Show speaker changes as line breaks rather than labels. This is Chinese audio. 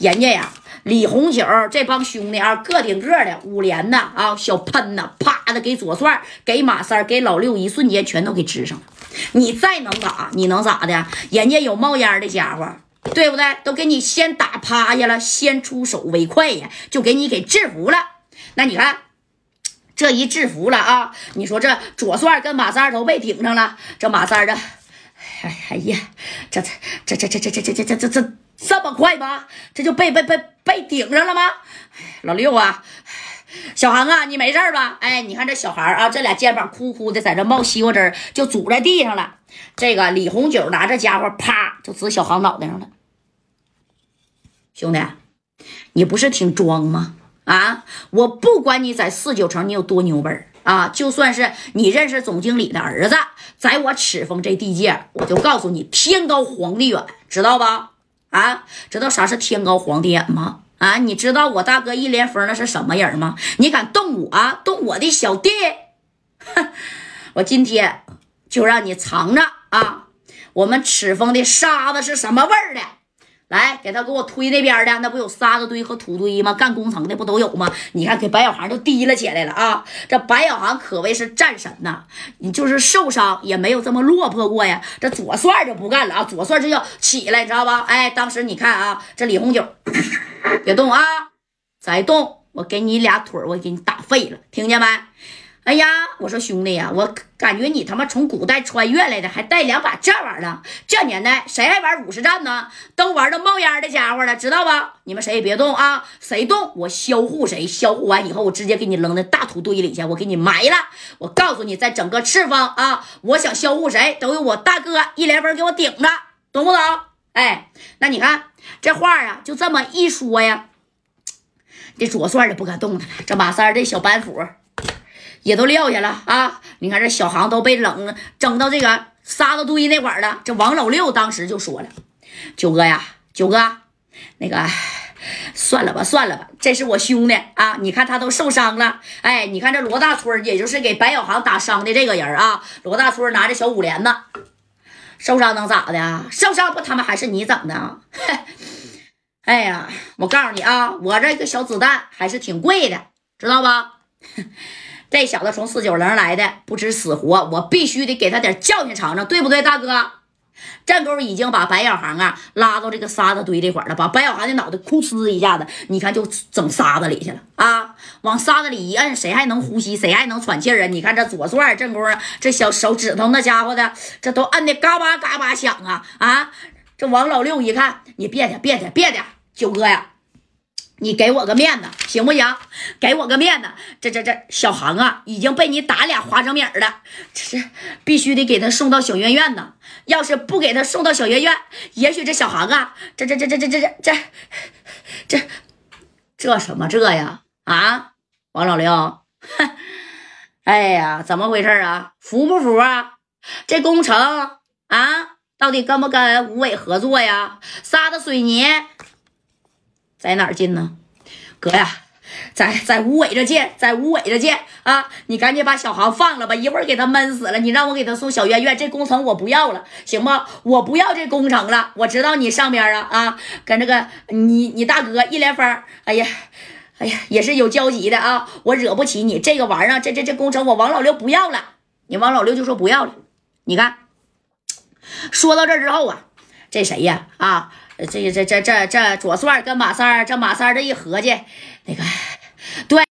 人家呀，李红九这帮兄弟啊，个顶个的，五连呐啊，小喷呐，啪的给左帅、给马三、给老六，一瞬间全都给支上了。你再能打，你能咋的？人家有冒烟的家伙，对不对？都给你先打趴下了，先出手为快呀，就给你给制服了。那你看。这一制服了啊！你说这左帅跟马三都被顶上了，这马三的，哎哎呀，这这这这这这这这这这这这么快吗？这就被被被被顶上了吗？老六啊，小航啊，你没事吧？哎，你看这小孩啊，这俩肩膀哭哭的，在这冒西瓜汁就杵在地上了。这个李红九拿这家伙，啪就指小航脑袋上了。兄弟，你不是挺装吗？啊！我不管你在四九城你有多牛本啊，就算是你认识总经理的儿子，在我赤峰这地界，我就告诉你，天高皇帝远，知道吧？啊，知道啥是天高皇帝远吗？啊，你知道我大哥一连峰那是什么人吗？你敢动我，动我的小弟，哼！我今天就让你尝尝啊，我们赤峰的沙子是什么味儿的。来，给他给我推那边的，那不有沙子堆和土堆吗？干工程的不都有吗？你看，给白小航都提了起来了啊！这白小航可谓是战神呐，你就是受伤也没有这么落魄过呀。这左帅就不干了啊，左帅这要起来，你知道吧？哎，当时你看啊，这李红九，别动啊，再动我给你俩腿我给你打废了，听见没？哎呀，我说兄弟呀，我感觉你他妈从古代穿越来的，还带两把这玩意儿呢。这年代谁还玩五十战呢？都玩到冒烟的家伙了，知道吧？你们谁也别动啊！谁动我销户谁，销户完以后我直接给你扔在大土堆里去，我给你埋了。我告诉你，在整个赤峰啊，我想销户谁都有我大哥一连峰给我顶着，懂不懂？哎，那你看这话啊，就这么一说呀，这左帅的不敢动了，这马三这小板斧。也都撂下了啊！你看这小航都被冷整到这个沙子堆那块了。这王老六当时就说了：“九哥呀，九哥，那个算了吧，算了吧，这是我兄弟啊！你看他都受伤了。哎，你看这罗大春，也就是给白小航打伤的这个人啊。罗大春拿着小五连子，受伤能咋的？受伤不他妈还是你整的？哎呀，我告诉你啊，我这个小子弹还是挺贵的，知道吧？”这小子从四九零来的，不知死活，我必须得给他点教训尝尝，对不对，大哥？战狗已经把白小航啊拉到这个沙子堆这块了，把白小航的脑袋哭呲一下子，你看就整沙子里去了啊！往沙子里一摁，谁还能呼吸？谁还能喘气啊？你看这左转正宫啊，这小手指头那家伙的，这都摁的嘎巴嘎巴响啊啊！这王老六一看，你别的别的别的，九哥呀。你给我个面子行不行？给我个面子，这这这小航啊，已经被你打俩花生米了，这是必须得给他送到小院院呢。要是不给他送到小院院，也许这小航啊，这这这这这这这这这这什么这呀？啊，王老六，哎呀，怎么回事啊？服不服啊？这工程啊，到底跟不跟吴伟合作呀？沙子水泥。在哪儿进呢，哥呀，在在吴伟这见，在吴伟这见啊！你赶紧把小航放了吧，一会儿给他闷死了。你让我给他送小院院，这工程我不要了，行不？我不要这工程了。我知道你上边啊啊，跟这个你你大哥一连峰，哎呀，哎呀，也是有交集的啊。我惹不起你这个玩意儿，这这这工程我王老六不要了。你王老六就说不要了。你看，说到这儿之后啊，这谁呀啊？这这这这这左帅跟马三这马三这一合计，那个对。